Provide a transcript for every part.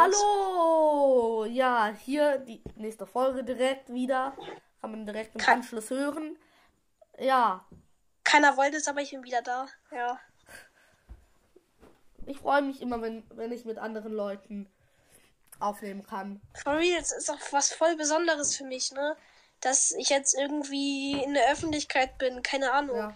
Hallo! Ja, hier die nächste Folge direkt wieder. Kann man direkt im Kann- Anschluss hören. Ja, Keiner wollte es, aber ich bin wieder da. Ja. ich freue mich immer, wenn, wenn ich mit anderen Leuten aufnehmen kann. For real, es ist auch was voll Besonderes für mich, ne? Dass ich jetzt irgendwie in der Öffentlichkeit bin, keine Ahnung. Ja.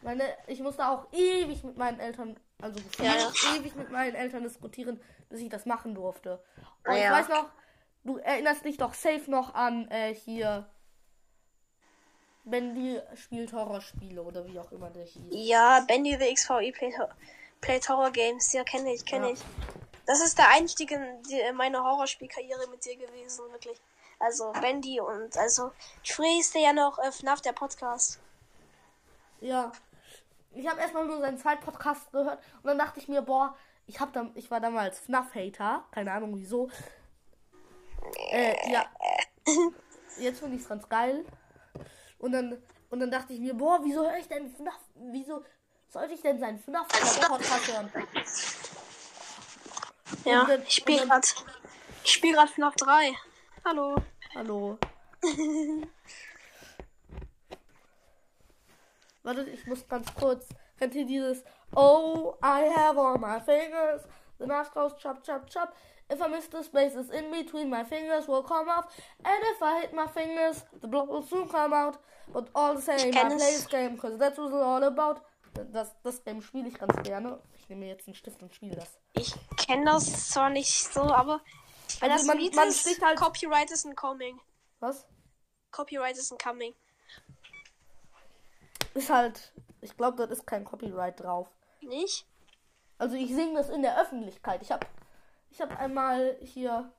Meine, ich musste auch ewig mit meinen Eltern, also Ja, ja. ewig mit meinen Eltern diskutieren, bis ich das machen durfte. Und Ah, ich ja. weiß noch, du erinnerst dich doch safe noch an äh, hier Bendy spielt Horrorspiele oder wie auch immer der hieß. Ja, Bendy the XVE Play, Play Horror Games, ja, kenne ich, kenne Ja. ich. Das ist der Einstieg in, die, in meine Horrorspielkarriere mit dir gewesen, wirklich. Also Bendy und also ist der ja noch äh, FNAF der Podcast. Ja. Ich habe erstmal nur seinen zweiten Podcast gehört und dann dachte ich mir, boah, ich hab dann, ich war damals FNAF-Hater, keine Ahnung wieso. Äh, ja. Jetzt finde ich es ganz geil. Und dann, und dann dachte ich mir, boah, wieso höre ich denn FNAF? Wieso sollte ich denn seinen FNAF-Podcast hören? Ja, dann- ich spiele gerade ich spiele gerade FNAF 3. Hallo. Hallo. Warte, ich muss ganz kurz. Kennt ihr dieses Oh, I have all my fingers. The knife goes chop, chop, chop. If I miss the spaces in between my fingers will come off. And if I hit my fingers, the blood will soon come out. But all the same, I play this game, cause that's what it's all about. Das, das Game spiele ich ganz gerne. Ich nehme jetzt einen Stift und spiele das. Ich kenne das zwar nicht so, aber Also das man- Lied man ist, halt- Copyright is incoming. Was? Copyright is incoming. Ist halt. Ich glaube, dort ist kein Copyright drauf. Nicht? Also ich singe das in der Öffentlichkeit. Ich habe ich hab einmal hier.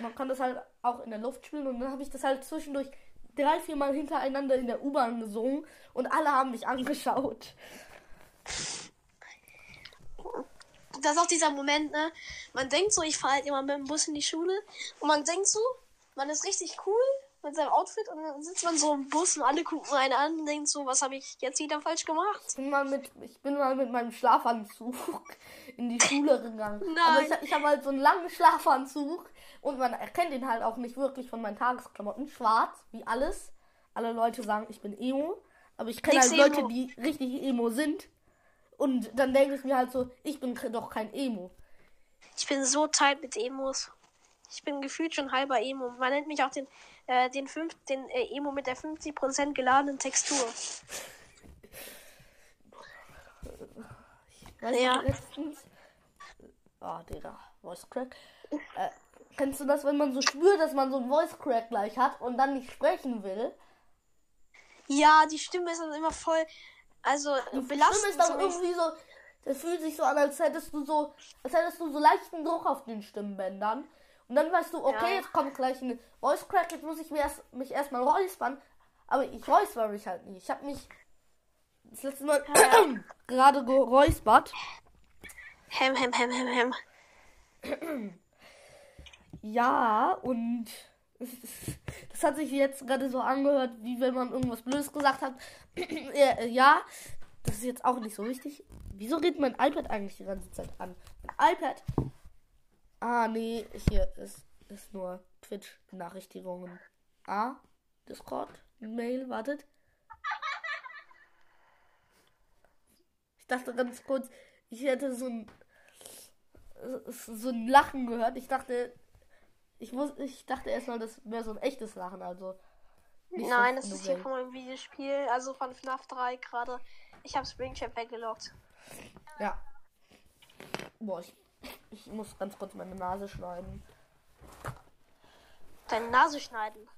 Man kann das halt auch in der Luft spielen und dann habe ich das halt zwischendurch drei, vier Mal hintereinander in der U-Bahn gesungen und alle haben mich angeschaut. Das ist auch dieser Moment, ne? Man denkt so, ich fahre halt immer mit dem Bus in die Schule und man denkt so, man ist richtig cool mit seinem Outfit und dann sitzt man so im Bus und alle gucken einen an und denken so, was habe ich jetzt wieder falsch gemacht? Ich bin mal mit, ich bin mal mit meinem Schlafanzug in die Schule gegangen. Nein. Aber ich, ich habe halt so einen langen Schlafanzug und man erkennt ihn halt auch nicht wirklich von meinen Tagesklamotten. Schwarz, wie alles. Alle Leute sagen, ich bin Emo. Aber ich kenne halt Leute, Emo. die richtig Emo sind. Und dann denke ich mir halt so, ich bin doch kein Emo. Ich bin so tight mit Emos. Ich bin gefühlt schon halber Emo. Man nennt mich auch den, äh, den, fünf, den äh, Emo mit der 50% geladenen Textur. Weißt Ja. letztens. Ah, Digga, Voice Crack. Äh, kennst du das, wenn man so spürt, dass man so einen Voice Crack gleich hat und dann nicht sprechen will? Ja, die Stimme ist dann immer voll, also Stimme belastend. ist dann so. irgendwie so. Das fühlt sich so an, als hättest du so, als hättest du so leichten Druck auf den Stimmbändern. Und dann weißt du, okay, Ja. jetzt kommt gleich ein Voice Crack, jetzt muss ich mir erst, mich erstmal räuspern. Aber ich räusper mich halt nicht. Ich habe mich das letzte Mal gerade geräuspert. Hem, hem, hem, hem, hem. Ja, und das hat sich jetzt gerade so angehört, wie wenn man irgendwas Blödes gesagt hat. Äh, ja, das ist jetzt auch nicht so wichtig. Wieso redet mein iPad eigentlich die ganze Zeit an? Mein iPad. Ah, nee, hier ist, ist nur Twitch-Benachrichtigungen. Ah, Discord, Mail, wartet. Ich dachte ganz kurz, ich hätte so ein so ein Lachen gehört. Ich dachte, ich muss, ich dachte erstmal, das wäre so ein echtes Lachen, also. nicht Nein, so das ist hier von meinem Videospiel, also von FNAF 3 gerade. Ich habe Springtrap weggelockt. Ja. Boah, ich, ich muss ganz kurz meine Nase schneiden. Deine Nase schneiden.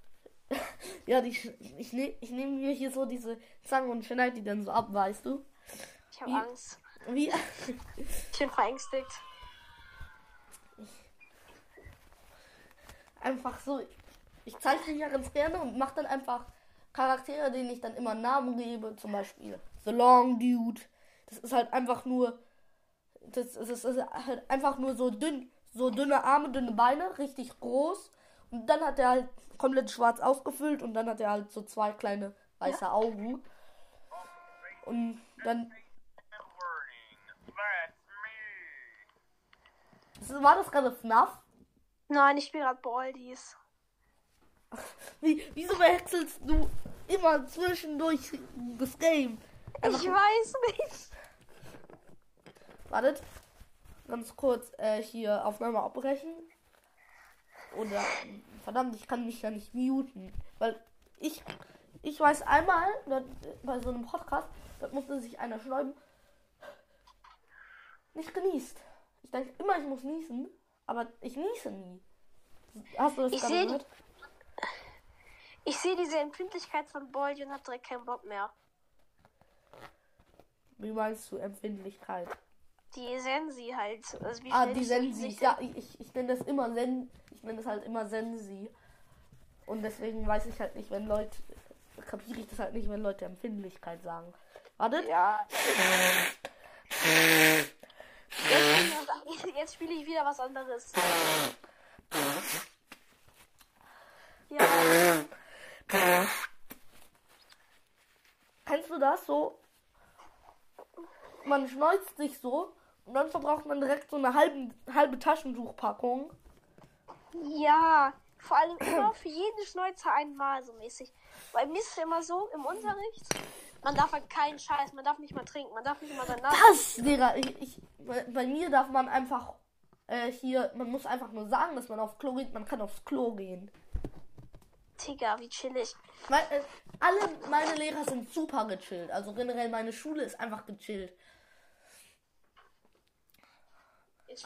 Ja, die, ich, ne, ich nehme mir hier so diese Zange und schneide die dann so ab, weißt du? Ich habe Angst. Wie? Ich bin verängstigt. Einfach so. Ich zeichne ja ganz gerne und mache dann einfach Charaktere, denen ich dann immer Namen gebe. Zum Beispiel The Long Dude. Das ist halt einfach nur. Das, das ist halt einfach nur so dünn. So dünne Arme, dünne Beine, richtig groß. Und dann hat er halt komplett schwarz ausgefüllt und dann hat er halt so zwei kleine weiße Augen. Und dann. war das gerade FNAF? Nein, ich spiele gerade Baldies. Wie, wieso wechselst du immer zwischendurch das Game? Einfach- Ich weiß nicht. Wartet. Ganz kurz äh, hier Aufnahme abbrechen. Oder verdammt, ich kann mich ja nicht muten. Weil ich ich weiß einmal da, bei so einem Podcast, da musste sich einer schreiben. Nicht genießt. Ich denke immer, ich muss niesen, aber ich niese nie. Hast du das Ich gerade gehört? Ich sehe diese Empfindlichkeit von Baldi und hab direkt keinen Bock mehr. Wie meinst du Empfindlichkeit? Die Sensi halt. Also Ah, die Sensi. Ja, ich, ich, nenne das immer Sen. Ich nenne das halt immer Sensi. Und deswegen weiß ich halt nicht, wenn Leute. Kapiere ich das halt nicht, wenn Leute Empfindlichkeit sagen. Wartet. Ja. Jetzt, jetzt spiele ich wieder was anderes. Ja, Kennst du das so? Man schneuzt sich so und dann verbraucht man direkt so eine halbe, halbe Taschentuchpackung. ja. Vor allem immer für jeden Schnäuzer einmal so mäßig. Bei mir ist es immer so, im Unterricht, man darf halt keinen Scheiß, man darf nicht mal trinken, man darf nicht mal danach. Was, Digga? Ich, ich, bei, mir darf man einfach äh, hier, man muss einfach nur sagen, dass man auf Klo geht, man kann aufs Klo gehen. Digga, wie chillig. Weil, äh, alle meine Lehrer sind super gechillt. Also generell meine Schule ist einfach gechillt.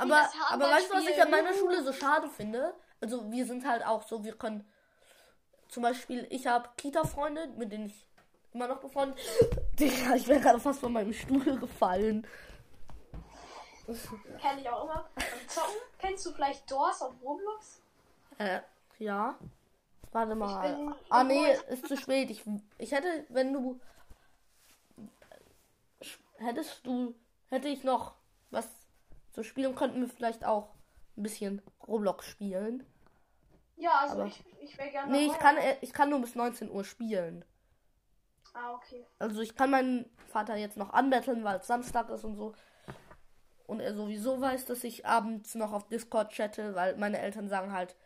Aber, das aber weißt du, was ich an meiner. Schule so schade finde? Also wir sind halt auch so, wir können zum Beispiel, ich habe Kita-Freunde, mit denen ich immer noch befreundet. Digga, ich wäre gerade fast von meinem Stuhl gefallen. Kenn ich auch immer. Zocken. Kennst du vielleicht Doors auf Roblox? Äh, ja. Warte mal. bin- ah nee, ist zu spät. Ich, ich hätte, wenn du hättest du, hätte ich noch was zu spielen, könnten wir vielleicht auch ein bisschen Roblox spielen. Ja, also Aber- ich, ich wäre gerne Nee, ich kann, äh, ich kann nur bis 19 Uhr spielen. Ah, okay. Also ich kann meinen Vater jetzt noch anbetteln, weil es Samstag ist und so. Und er sowieso weiß, dass ich abends noch auf Discord chatte, weil meine Eltern sagen halt,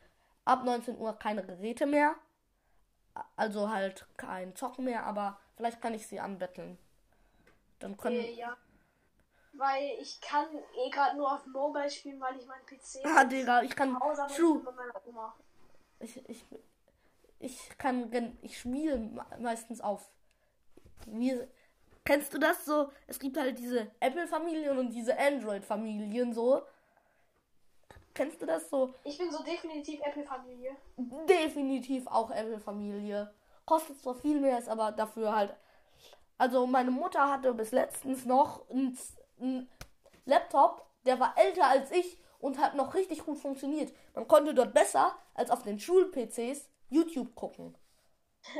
ab 19 Uhr keine Geräte mehr. Also halt kein Zocken mehr, aber vielleicht kann ich sie anbetteln. Dann können. Äh, ja. Weil ich kann eh gerade nur auf Mobile spielen, weil ich meinen PC Ah, Digga, ich kann. True. Ich, ich, ich kann. Ich spiele me- meistens auf. Wie, kennst du das so? Es gibt halt diese Apple-Familien und diese Android-Familien so. Kennst du das so? Ich bin so definitiv Apple-Familie. Definitiv auch Apple-Familie. Kostet zwar viel mehr, ist aber dafür halt. Also meine Mutter hatte bis letztens noch einen einen Laptop, der war älter als ich und hat noch richtig gut funktioniert. Man konnte dort besser als auf den Schul-PCs YouTube gucken.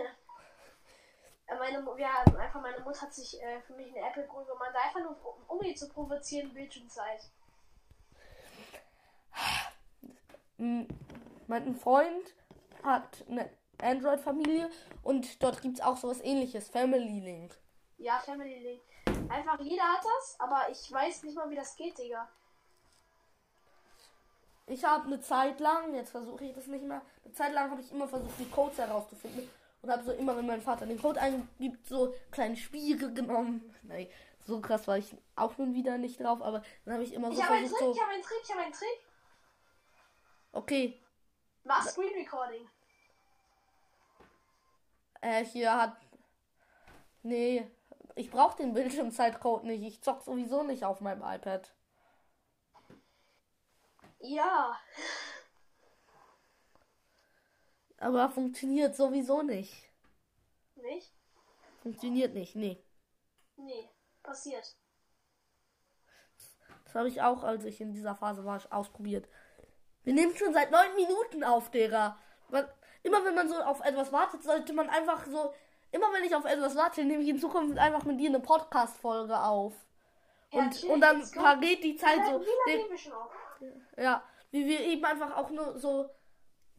Meine, ja, einfach meine Mutter hat sich äh, für mich eine Apple geholt, man da einfach nur, um, um ihn zu provozieren, Bildschirmzeit. M- Mein Freund hat eine Android-Familie und dort gibt es auch sowas ähnliches, Family Link. Ja, Family Link. Einfach jeder hat das, aber ich weiß nicht mal, wie das geht, Digga. Ich habe eine Zeit lang, jetzt versuche ich das nicht mehr, eine Zeit lang habe ich immer versucht, die Codes herauszufinden und habe so immer, wenn mein Vater den Code eingibt, so kleine Spiele genommen. Nein, so krass war ich auch nun wieder nicht drauf, aber dann habe ich immer so Ich habe einen versucht, Trick, so, ich habe einen Trick, ich habe einen Trick. okay, Mach Screen Recording. äh, hier hat, nee, ich brauche den Bildschirmzeitcode nicht, ich zock sowieso nicht auf meinem iPad. Ja. Aber funktioniert sowieso nicht. Nicht? Funktioniert nicht, nee. Nee. Passiert. Das habe ich auch, als ich in dieser Phase war, ausprobiert. Wir nehmen schon seit neun Minuten auf. Man, immer wenn man so auf etwas wartet, sollte man einfach so. Immer wenn ich auf etwas warte, nehme ich in Zukunft einfach mit dir eine Podcast-Folge auf. Ja, Und, und dann vergeht die Zeit Wie so. lange Den, nehmen wir schon auf? ja, wie wir eben einfach auch nur so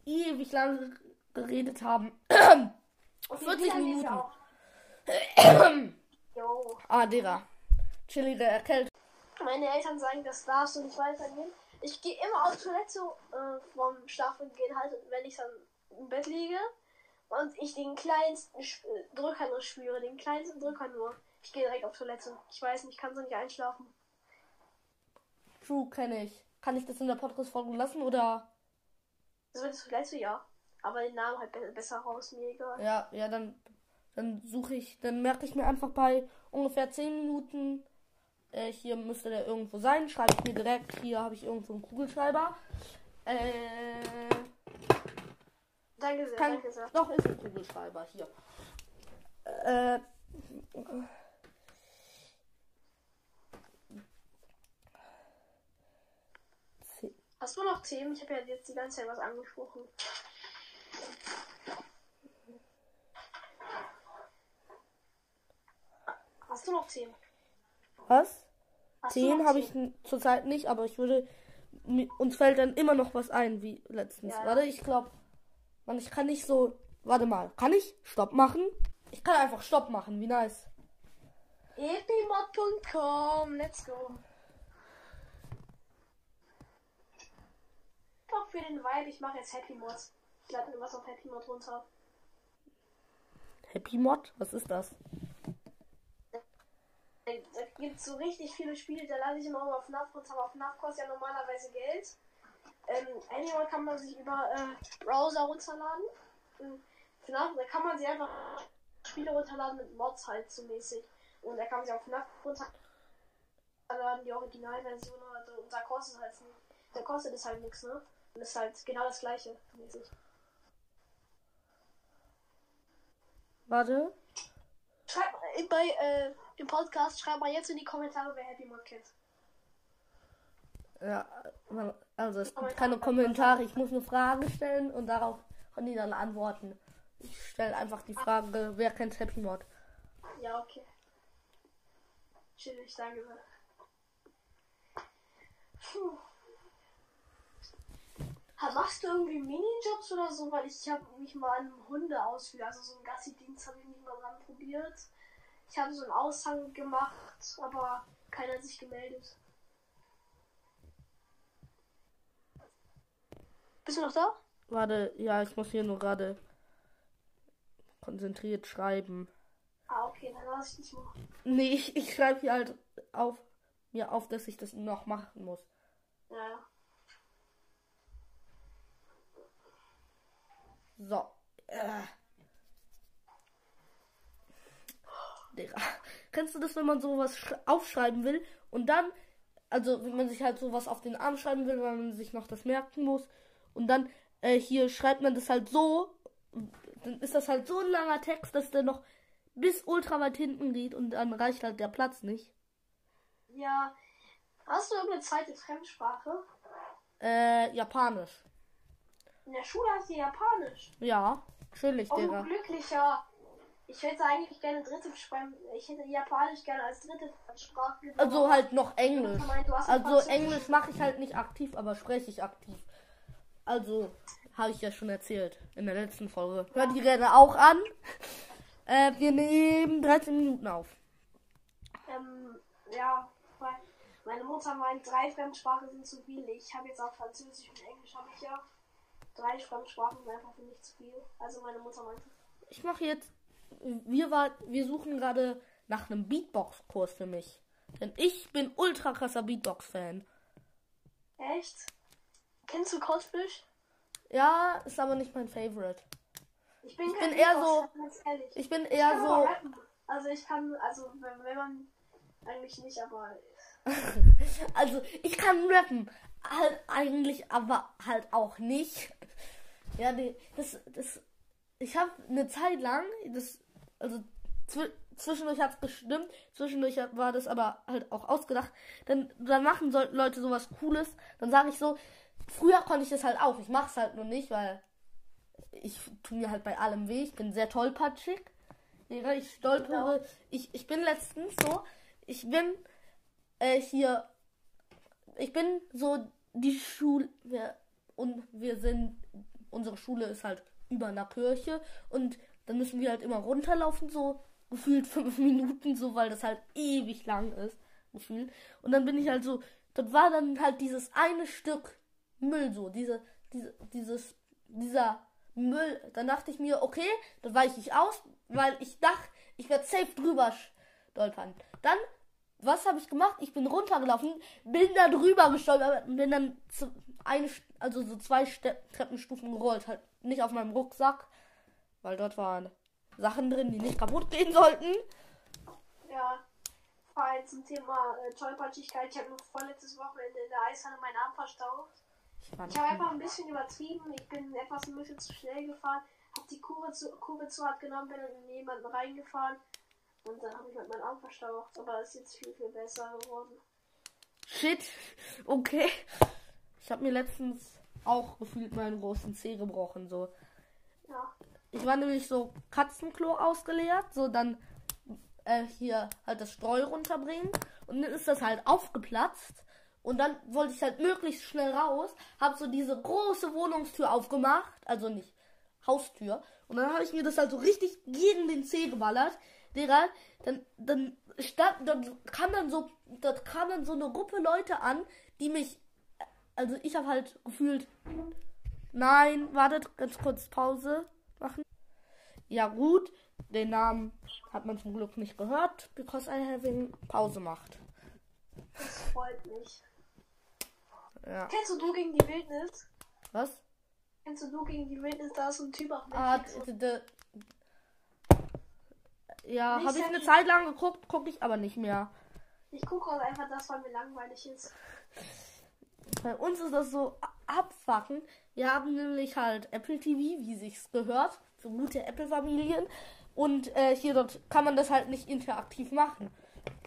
ewig lange geredet haben. Okay, 40 wie lange nehmen Minuten. ah, Digga. Chillige Erkältung. Meine Eltern sagen, das darfst du nicht weitergehen. Ich gehe immer auf Toilette äh, vorm Schlafen gehen halt, wenn ich dann im Bett liege und ich den kleinsten Sch äh, Drücker nur spüre, den kleinsten Drücker nur. Ich gehe direkt auf Toilette. Ich weiß nicht, ich kann so nicht einschlafen. True, kenne ich. Kann ich das in der Podcast-Folge lassen oder? Das wird Toilette, ja. Aber den Namen halt be besser raus, mir egal. Ja, ja, dann, dann suche ich, dann merke ich mir einfach bei ungefähr 10 Minuten, äh, hier müsste der irgendwo sein, schreibe ich mir direkt, hier habe ich irgendwo einen Kugelschreiber. Äh, Danke sehr, kann, danke sehr. doch, ist ein Kugelschreiber, hier. Äh, Hast du noch Themen? Ich habe ja jetzt die ganze Zeit was angesprochen. Hast du noch Themen? was? Hast du 10 noch habe ich Themen? zurzeit nicht, aber ich würde. Uns fällt dann immer noch was ein, wie letztens. Ja. Warte, ich glaube. Man, ich kann nicht so. Warte mal. Kann ich Stopp machen? Ich kann einfach Stopp machen. Wie nice. epimod.com, let's go. Doch für den Vibe, ich mache jetzt Happy Mods. Ich lade mir was auf Happy Mod runter. Happy Mod? Was ist das? Da gibt es so richtig viele Spiele, da lade ich immer auf FNAF runter, aber FNAF kostet ja normalerweise Geld. Ähm, Animal kann man sich über äh, Browser runterladen. Ähm, FNAF, da kann man sich einfach Spiele runterladen mit Mods halt so mäßig. Und da kann man sich auch FNAF runterladen, die Originalversion halt, und da kostet halt nicht. Da kostet es halt nichts, ne? Und ist halt genau das gleiche mäßig. Warte. Schreibt äh, bei äh, im Podcast, schreibt mal jetzt in die Kommentare, wer Happy Mod kennt. Ja, man- also es gibt keine Kommentare. Ich muss eine Frage stellen und darauf können die dann antworten. Ich stelle einfach die Frage, wer kennt Happy Mod? Ja, okay. Chillig, danke. Puh. Machst du irgendwie Minijobs oder so? Weil ich habe mich mal an einem Hundeausflug, also so einen Gassi-Dienst habe ich mich mal dran probiert. Ich habe so einen Aushang gemacht, aber keiner hat sich gemeldet. Bist du noch da? Warte, ja, ich muss hier nur gerade konzentriert schreiben. Ah, okay, dann lass ich dich mal. Nee, ich, ich schreibe hier halt auf mir auf, dass ich das noch machen muss. Ja. So. Äh. Digga. Kennst du das, wenn man sowas sch- aufschreiben will und dann, also wenn man sich halt sowas auf den Arm schreiben will, weil man sich noch das merken muss und dann äh, hier schreibt man das halt so, dann ist das halt so ein langer Text, dass der noch bis ultra weit hinten geht und dann reicht halt der Platz nicht. Ja. Hast du irgendeine zweite Fremdsprache? Äh, Japanisch. In der Schule hast du Japanisch. Ja, natürlich, Oh, Digga. glücklicher. Ich hätte eigentlich gerne dritte Sprache. Ich hätte Japanisch gerne als dritte Sprache. Also halt noch Englisch. Hast Also. Englisch mache ich halt nicht aktiv, aber spreche ich aktiv. Also habe ich ja schon erzählt in der letzten Folge. Hört die Rede auch an. Äh, wir nehmen 13 Minuten auf. Ähm, ja, weil meine Mutter meint, drei Fremdsprachen sind zu viel. Ich habe jetzt auch Französisch und Englisch habe ich ja. Drei Fremdsprachen sind einfach für mich zu viel. Also meine Mutter meinte. Ich mache jetzt. Wir, war, wir suchen gerade nach einem Beatbox-Kurs für mich. Denn ich bin ultra krasser Beatbox-Fan. Echt? Kennst du Codfish? Ja, ist aber nicht mein Favorite. Ich bin, Ich bin eher ehrlich. Ich bin Ich eher kann so. Also ich kann, also wenn, wenn man eigentlich nicht, aber Also, ich kann rappen. Halt eigentlich, aber halt auch nicht. Ja, nee, das, das, ich habe eine Zeit lang, das, also zw zwischendurch hat's gestimmt, zwischendurch war das aber halt auch ausgedacht. Dann, dann machen sollten Leute sowas Cooles. Dann sage ich so, früher konnte ich das halt auch. Ich mach's halt nur nicht, weil ich tu mir halt bei allem weh. Ich bin sehr tollpatschig. Ja, ich stolpere. Ich, ich bin letztens so, ich bin äh, hier, ich bin so die Schule, wir, und wir sind, unsere Schule ist halt über einer Kirche und dann müssen wir halt immer runterlaufen, so gefühlt fünf Minuten, so weil das halt ewig lang ist, gefühlt. Und dann bin ich halt so dort war dann halt dieses eine Stück Müll so, diese, diese, dieses, dieser Müll. Dann dachte ich mir, okay, dann weiche ich aus, weil ich dachte, ich werde safe drüber stolpern. Dann, was habe ich gemacht? Ich bin runtergelaufen, bin da drüber gestolpert, bin dann zu, eine, also so zwei Ste Treppenstufen gerollt, halt nicht auf meinem Rucksack, weil dort waren Sachen drin, die nicht kaputt gehen sollten. Ja, zum Thema äh, Tollpatschigkeit. Ich habe nur vorletztes Wochenende in der Eishalle meinen Arm verstaucht. Ich, habe einfach ein bisschen übertrieben. Ich bin etwas ein bisschen zu schnell gefahren. Habe die Kurve zu, Kurve zu hart genommen, bin in jemanden reingefahren. Und dann habe ich halt meinen Arm verstaucht. Aber es ist jetzt viel, viel besser geworden. Shit. Okay. Ich habe mir letztens auch gefühlt meinen großen Zeh gebrochen. So. Ja. Ich war nämlich so Katzenklo ausgeleert, so dann äh, hier halt das Streu runterbringen und dann ist das halt aufgeplatzt und dann wollte ich halt möglichst schnell raus, habe so diese große Wohnungstür aufgemacht, also nicht Haustür und dann habe ich mir das halt so richtig gegen den Zeh geballert. Digga, dann dann stand dann kam dann so dort kam dann so eine Gruppe Leute an, die mich also ich habe halt gefühlt Nein, wartet ganz kurz Pause machen. Ja gut, den Namen hat man zum Glück nicht gehört, because I having Pause macht. Das freut mich. Ja. Kennst du Du gegen die Wildnis? Was? Kennst du Du gegen die Wildnis? Da ist so ein Typ auf Ah, Netflix. d- ja, habe ich eine. Zeit lang geguckt, gucke ich aber nicht mehr. Ich gucke auch einfach das, weil mir langweilig ist. Bei uns ist das so abfucken. Wir haben nämlich halt Apple TV, wie sich's gehört, für gute Apple-Familien. Und äh, hier dort kann man das halt nicht interaktiv machen.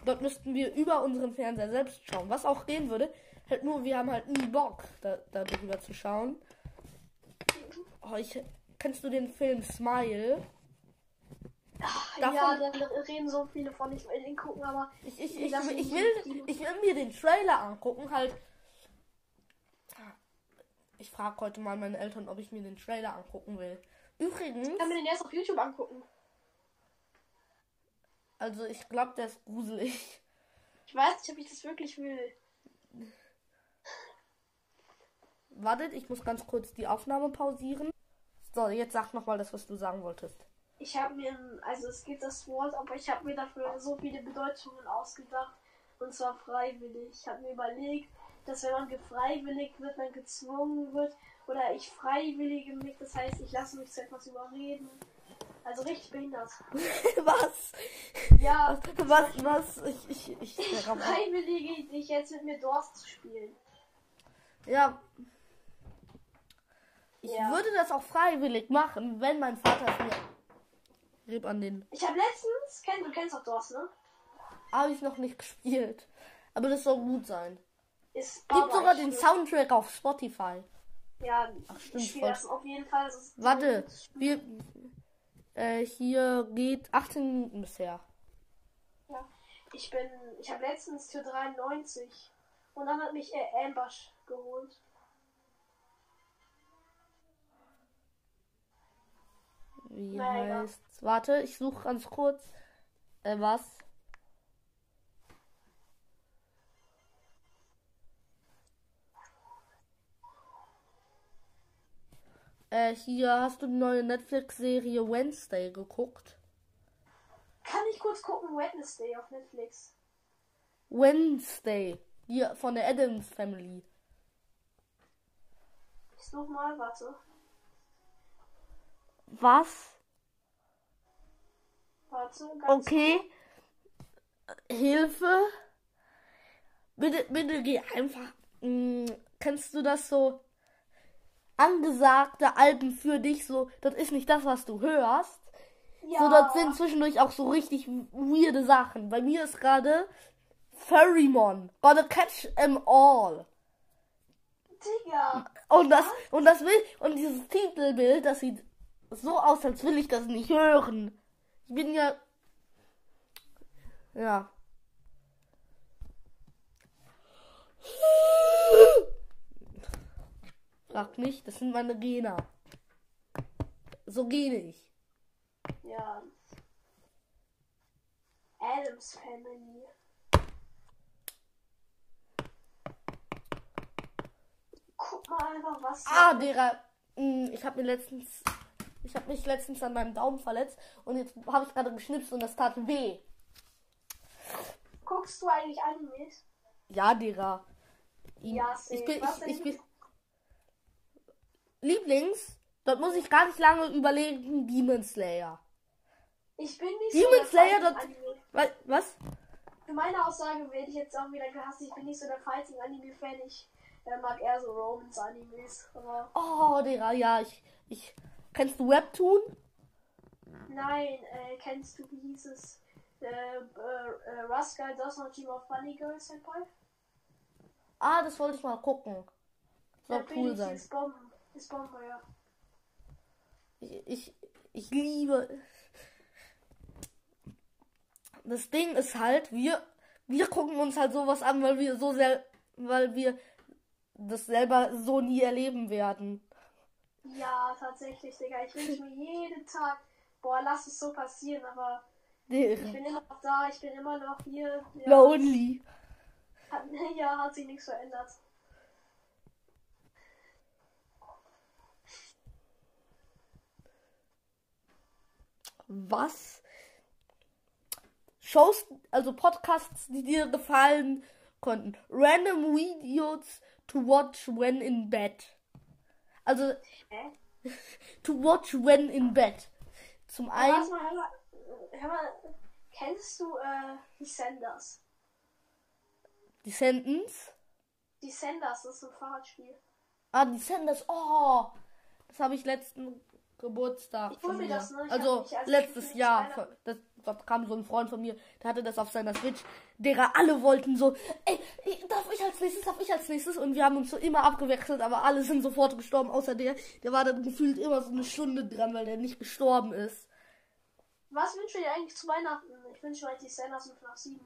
Dort müssten wir über unseren Fernseher selbst schauen, was auch gehen würde. Halt nur, wir haben halt nie Bock, da, darüber zu schauen. Oh, ich, kennst du den Film Smile? Davon- ja, da reden so viele von, ich will den gucken, aber Ich, ich, ich, ich, die- will, ich will mir den Trailer angucken, halt. Ich frage heute mal meine Eltern, ob ich mir den Trailer angucken will. Übrigens, ich kann mir den erst auf YouTube angucken. also ich glaube, der ist gruselig. Ich weiß nicht, ob ich das wirklich will. Wartet, ich muss ganz kurz die Aufnahme pausieren. So, jetzt sag nochmal das, was du sagen wolltest. Ich habe mir, also es gibt das Wort, aber ich habe mir dafür so viele Bedeutungen ausgedacht. Und zwar freiwillig. Ich habe mir überlegt, dass wenn man gefreiwilligt wird, man gezwungen wird. Oder ich freiwillige mich, das heißt, ich lasse mich zu etwas überreden. Also richtig behindert. was? Ja, Was? Was? Ich, ich, ich. ich freiwillige dich jetzt mit mir Dorf zu spielen. Ja. Ich Ja. würde das auch freiwillig machen, wenn mein Vater es mir. Rieb an den Ich habe letztens, kenn, du kennst doch Dorf, ne? Habe ich noch nicht gespielt. Aber das soll gut sein. Ist Gibt sogar den Soundtrack auf Spotify. Ja, stimmt, ich spiele das auf jeden Fall. Warte, wir, äh, hier geht 18 Minuten bisher. Ja. Ich bin, ich habe letztens für 93 und dann hat mich äh, Ambush geholt. Wie Naja. heißt's? Warte, ich suche ganz kurz. Äh, was? Äh, hier hast du die neue Netflix-Serie Wednesday geguckt. Kann ich kurz gucken, Wednesday auf Netflix. Wednesday. Hier von der Adams Family. Ich such mal, warte. Was? Warte, ganz Okay. Hilfe. Bitte, bitte geh einfach. Mh, kennst du das so? Angesagte Alben für dich, so, das ist nicht das, was du hörst. Ja, So, das sind zwischendurch auch so richtig weirde Sachen. Bei mir ist gerade Ferrymon. Gotta catch 'em all. Digga. Und das, und das will, und dieses Titelbild, das sieht so aus, als will ich das nicht hören. Ich bin ja, ja. Frag nicht, das sind meine Gene. So gene ich. Ja. Adams Family. mal einfach was. Ah, Digga. mm, Ich habe mir letztens. Ich habe mich letztens an meinem Daumen verletzt und jetzt habe ich gerade geschnipst und das tat weh. Guckst du eigentlich Animes? Ja, Digga. Ja, safe. ich bin, ich, ich bin. Lieblings, dort muss ich gar nicht lange überlegen, Demon Slayer. Ich bin nicht Demon so der Slayer, das- Anime. Was? Für meine Aussage werde ich jetzt auch wieder gehasst. Ich bin nicht so der Fighting Anime Fan. Ich äh, mag eher so Romance Animes. Oh, Digga, ja, ich, ich. Kennst du Webtoon? nein, äh, kennst du wie hieß es? Äh, äh, äh, Rascal does not dream of funny girls Senpai? Ah, das wollte ich mal gucken. Soll Der cool sein. Ist Bombe. Ist Bombe, ja. Ich, ich, ich liebe. Das Ding ist halt, wir, wir gucken uns halt sowas an, weil wir so sehr, weil wir das selber so nie erleben werden. Ja, tatsächlich, Digga. Ich wünsche mir jeden Tag, boah, lass es so passieren, aber ich Digga. bin immer noch da, ich bin immer noch hier. Ja, Lonely. Hat, ja, hat sich nichts verändert. Was? Shows, also Podcasts, die dir gefallen konnten. Random Videos to watch when in bed. Also, Hä? to watch when in bed. Zum einen. Warte mal, hör mal, hör mal, kennst du äh, die Senders? Die Sentence. Die Senders, das ist ein Fahrradspiel. Ah, die Senders. Oh, das habe ich letzten Geburtstag. Ich von mir das, ne? Ich also, letztes ich Jahr. Das, da kam so ein Freund von mir, der hatte das auf seiner Switch. Derer alle wollten so, ey, ich- darf ich als nächstes, darf ich als nächstes? Und wir haben uns so immer abgewechselt, aber alle sind sofort gestorben, außer der. Der war dann gefühlt immer so eine Stunde dran, weil der nicht gestorben ist. Was du dir eigentlich zu Weihnachten? Ich wünsche mir halt die Senders und nach 7.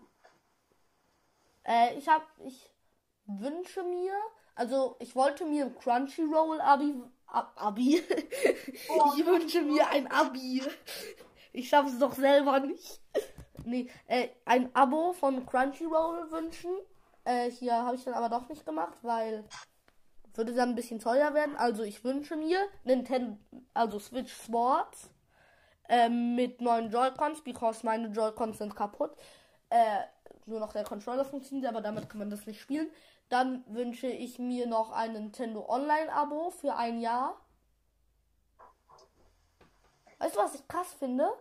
Äh, ich hab, ich wünsche mir, also ich wollte mir ein Crunchyroll Abi, Ab, Abi. Oh. ich wünsche mir ein Abi. Ich schaff's doch selber nicht. Nee, äh, ein Abo von Crunchyroll wünschen. Äh, hier habe ich dann aber doch nicht gemacht, weil würde dann ein bisschen teuer werden. Also ich wünsche mir Nintendo, also Switch Sports ähm, mit neuen Joy-Cons, because meine Joy-Cons sind kaputt. Äh, nur noch der Controller funktioniert, aber damit kann man das nicht spielen. Dann wünsche ich mir noch ein Nintendo Online-Abo für ein Jahr. Weißt du, was ich krass finde?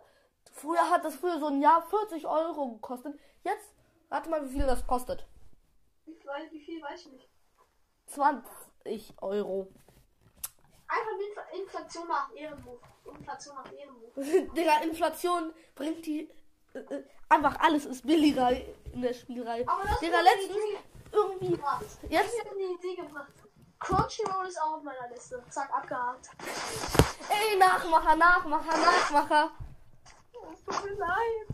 Früher hat das früher so ein Jahr 40 Euro gekostet. Jetzt, warte mal, wie viel das kostet. Wie viel, wie viel weiß ich nicht. 20 Euro. Einfach mit Inflation nach Ehrenbuch. Inflation nach Ehrenbuch. Digga, Inflation bringt die. Äh, äh, einfach alles ist billiger in der Spielreihe. Aber das Digga, letztens irgendwie. Jetzt, Ich habe eine Idee gebracht. Crunchyroll ist auch auf meiner Liste. Zack, abgehakt. ey, Nachmacher, Nachmacher, Nachmacher. Es tut mir leid.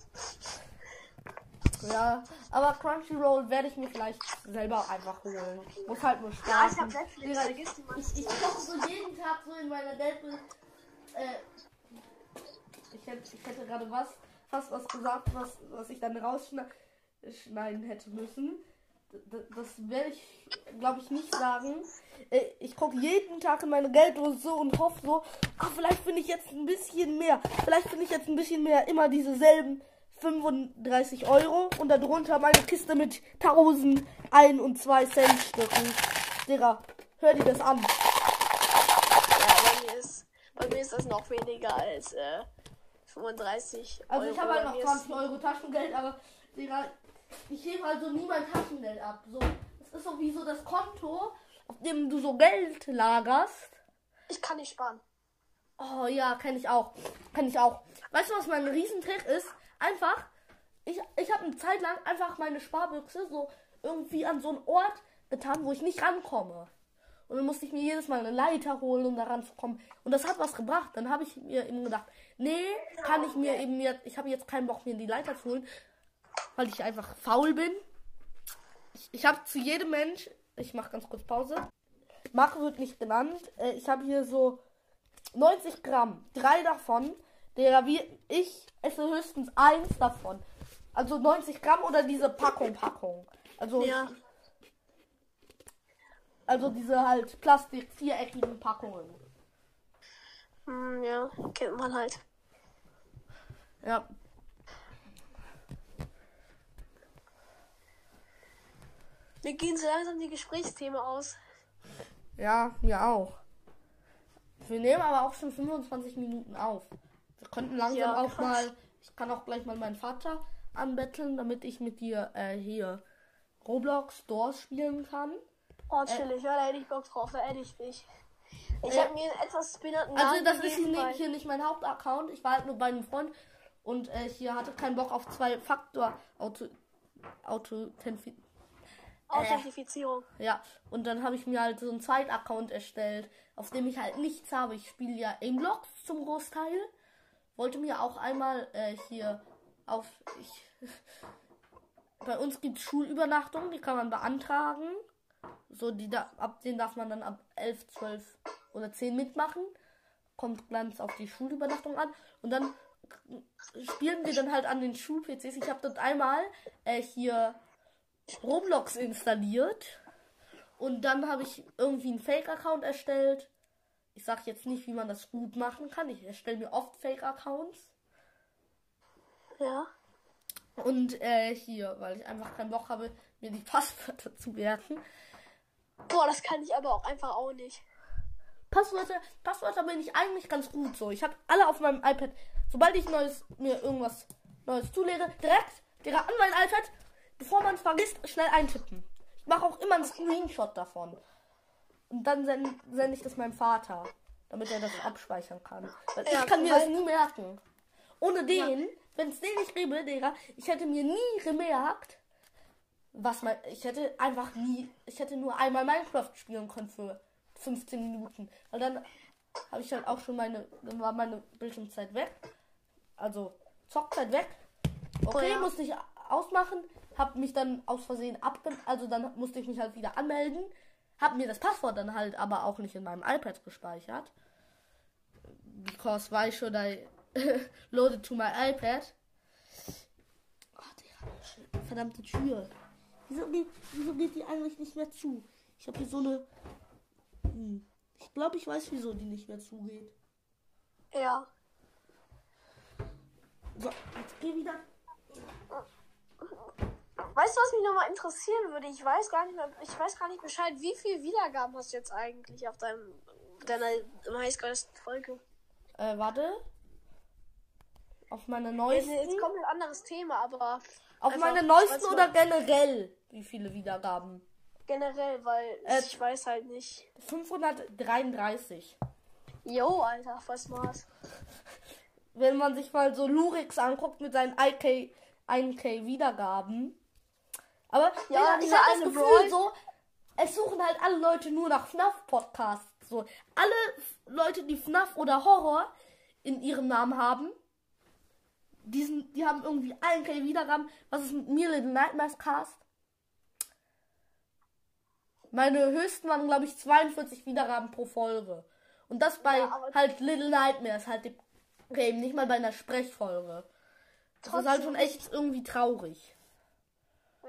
Ja, aber Crunchyroll werde ich mir vielleicht selber einfach holen. Muss halt nur Ja, Spaß. ich habe Netflix. Die mal. Ich, ich koche so jeden Tag so in meiner Delpe. Äh, ich hätte, ich hätte gerade was, fast was gesagt, was, was ich dann rausschneiden hätte müssen. Das werde ich, glaube ich, nicht sagen. Äh, Ich gucke jeden Tag in meine Gelddose so und hoffe so, ah, vielleicht finde ich jetzt ein bisschen mehr. Vielleicht finde ich jetzt ein bisschen mehr. Immer diese selben 35 Euro und darunter meine Kiste mit 1000 1 und 2 Cent Stücken. Digga, hör dir das an. Ja, bei mir ist, bei mir ist das noch weniger als äh, 35 Also Euro. ich habe halt noch mir 20 Euro Taschengeld, aber Digga, ich hebe also nie mein Taschengeld ab. So, das ist so wie so das Konto, auf dem du so Geld lagerst. Ich kann nicht sparen. Oh ja, kenne ich auch. Kenne ich auch. Weißt du, was mein Riesentrick ist? Einfach, ich, ich habe eine Zeit lang einfach meine Sparbüchse so irgendwie an so einen Ort getan, wo ich nicht rankomme. Und dann musste ich mir jedes Mal eine Leiter holen, um da ranzukommen. Und das hat was gebracht. Dann habe ich mir eben gedacht, nee, kann ich mir eben jetzt, ich habe jetzt keinen Bock, mir die Leiter zu holen, weil ich einfach faul bin. Ich, ich habe zu jedem Mensch, ich mache ganz kurz Pause. Marke wird nicht genannt. Äh, Ich habe hier so 90 Gramm. Drei davon, der wie ich esse höchstens eins davon. Also 90 Gramm oder diese Packung, Packung. Also Ja. Also diese halt Plastik viereckigen Packungen. Hm, ja, kennt man halt. Ja. Mir gehen so langsam die Gesprächsthemen aus. Ja, mir auch. Wir nehmen aber auch schon 25 Minuten auf. Wir könnten langsam Ja, auch mal. Ich kann auch gleich mal meinen Vater anbetteln, damit ich mit dir äh, hier Roblox Doors spielen kann. Oh, chillig, ja, da hätte ich Bock drauf, da hätte ich nicht. Ich Äh, habe mir einen etwas spinnerten Also das ist hier hier nicht mein Hauptaccount. Ich war halt nur bei einem Freund und äh, hier hatte keinen Bock auf zwei Faktor Auto Authentifi Authentifizierung. Ja, und dann habe ich mir halt so einen Zweitaccount erstellt, auf dem ich halt nichts habe. Ich spiele ja Aimblocks zum Großteil. Wollte mir auch einmal äh, hier auf. Ich, bei uns gibt es Schulübernachtungen, die kann man beantragen. So, die da, ab denen darf man dann ab 11, 12 oder 10 mitmachen. Kommt ganz auf die Schulübernachtung an. Und dann spielen wir dann halt an den Schul-PCs. Ich habe dort einmal äh, hier Roblox installiert. Und dann habe ich irgendwie einen Fake-Account erstellt. Ich sage jetzt nicht, wie man das gut machen kann. Ich erstelle mir oft Fake-Accounts. Ja. Und äh, hier, weil ich einfach keinen Bock habe, mir die Passwörter zu merken. Boah, das kann ich aber auch einfach auch nicht. Passwörter, Passwörter bin ich eigentlich ganz gut so. Ich habe alle auf meinem iPad. Sobald ich neues, mir irgendwas Neues zulege, direkt, direkt an mein iPad, bevor man es vergisst, schnell eintippen. Ich mache auch immer einen Screenshot davon. Und dann sende send ich das meinem Vater, damit er das abspeichern kann. Weil Ja, ich kann mir das nie merken. Ohne den, wenn es den nicht gäbe, Digga, ich hätte mir nie gemerkt, was mein, ich hätte einfach nie, ich hätte nur einmal Minecraft spielen können für 15 Minuten. Weil dann habe ich halt auch schon meine, dann war meine Bildschirmzeit weg. Also Zockzeit weg. Okay, Oh ja. musste ich ausmachen, habe mich dann aus Versehen abge, also dann musste ich mich halt wieder anmelden, habe mir das Passwort dann halt aber auch nicht in meinem iPad gespeichert. Because why should I load it to my iPad? Oh, Digga, verdammte Tür. Wieso geht, wieso geht die eigentlich nicht mehr zu? Ich habe hier so eine. Hm. Ich glaube, ich weiß, wieso die nicht mehr zugeht. Ja. So, jetzt geh wieder. Weißt du, was mich nochmal interessieren würde? Ich weiß gar nicht mehr, ich weiß gar nicht Bescheid, wie viele Wiedergaben hast du jetzt eigentlich auf deinem deiner meistgrößten Folge? Äh, warte. Auf meine neuesten. jetzt ein komplett anderes Thema, aber Auf meine neuesten oder generell? Wie viele Wiedergaben? generell, weil Äh, ich weiß halt nicht. 533. Yo, Alter, voll smart. Wenn man sich mal so Lurix anguckt mit seinen 1K, 1K Wiedergaben. Aber Ja, ich habe das Gefühl Brawl- so, es suchen halt alle Leute nur nach FNAF-Podcasts. So, alle Leute, die FNAF oder Horror in ihrem Namen haben, die, sind, die haben irgendwie 1K Wiedergaben. Was ist mit mir, Little Nightmares Cast? Meine höchsten waren, glaube ich, 42 Wiedergaben pro Folge. Und das bei Ja, halt Little Nightmares, halt dem Game, nicht mal bei einer Sprechfolge. Das ist halt schon echt irgendwie traurig.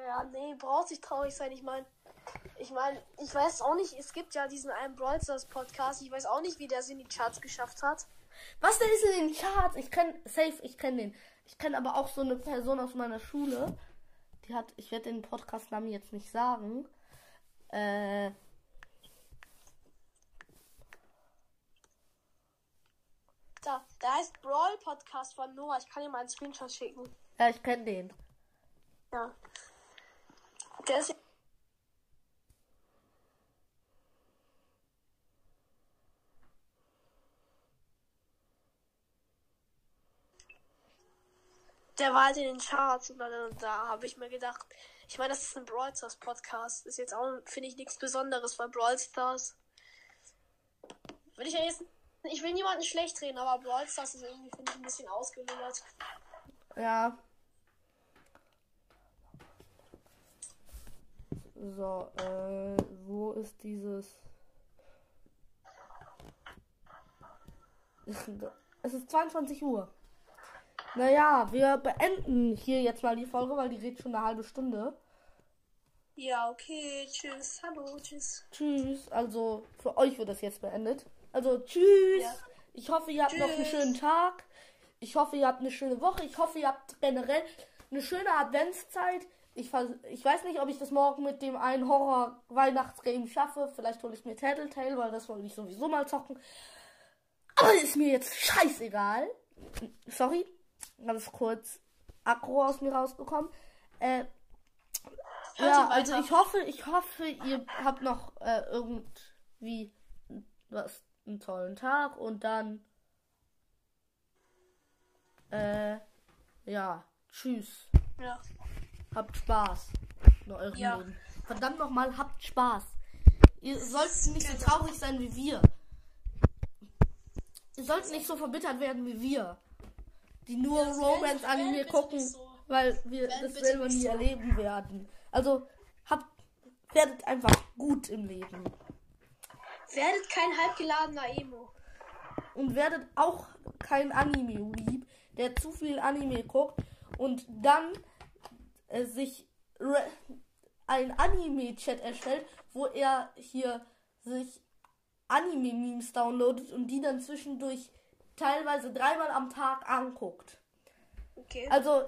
Ja, nee, braucht nicht traurig sein. Ich meine, ich meine, ich weiß auch nicht, es gibt ja diesen einen Brawl Stars Podcast. Ich weiß auch nicht, wie der es in die Charts geschafft hat. Was denn ist in den Charts? Ich kenne safe, ich kenne den. Ich kenne aber auch so eine Person aus meiner Schule. Die hat, ich werde den Podcast-Namen jetzt nicht sagen. Äh, Da, der heißt Brawl Podcast von Noah. Ich kann dir mal einen Screenshot schicken. ja, ich kenne den. Ja. Der ist. Der war halt in den Charts und dann, da habe ich mir gedacht, ich meine, das ist ein Brawl Stars Podcast. Ist jetzt auch, finde ich, nichts Besonderes, weil Brawl Stars. Will ich ja jetzt. Ich will niemanden schlecht reden, aber Brawl Stars ist irgendwie, finde ich, ein bisschen ausgeludert. Ja. So, äh, wo ist dieses? Es ist 22 Uhr. Naja, wir beenden hier jetzt mal die Folge, weil die geht schon eine halbe Stunde. Ja, okay. Tschüss. Hallo. Tschüss. Tschüss. Also für euch wird das jetzt beendet. Also tschüss. Ja. Ich hoffe, ihr habt noch einen Tschüss. schönen Tag. Ich hoffe, ihr habt eine schöne Woche. Ich hoffe, ihr habt generell eine schöne Adventszeit. Ich, ich weiß nicht, ob ich das morgen mit dem einen Horror-Weihnachtsgame schaffe. Vielleicht hole ich mir Tattletale, weil das wollte ich sowieso mal zocken. Aber ist mir jetzt scheißegal. Sorry, ganz kurz Akro aus mir rausgekommen. Äh, ja, also ich hoffe, ich hoffe, ihr habt noch äh, irgendwie was, einen tollen Tag und dann äh, ja, tschüss. Ja. Habt Spaß in eurem Ja. Leben. Verdammt nochmal, habt Spaß. Ihr sollt nicht so traurig sein wie wir. Ihr sollt nicht so verbittert werden wie wir. Die nur Ja, Romance werdet- Anime werdet bitte gucken, so. weil wir Werdet das selber nie so. erleben werden. Also habt werdet einfach gut im Leben. Werdet kein halbgeladener Emo. und werdet auch kein Anime-Weeb, der zu viel Anime guckt und dann äh, sich ein Anime-Chat erstellt, wo er hier sich Anime-Memes downloadet und die dann zwischendurch teilweise dreimal am Tag anguckt. Okay. Also,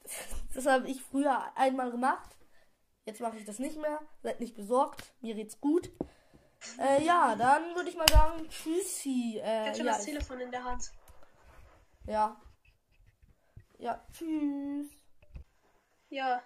das habe ich früher einmal gemacht. Jetzt mache ich das nicht mehr. Seid nicht besorgt. Mir geht's gut. Äh, ja, dann würde ich mal sagen, tschüssi. ich Äh, hab schon ja, das Telefon in der Hand. ja. Ja, tschüss. Ja.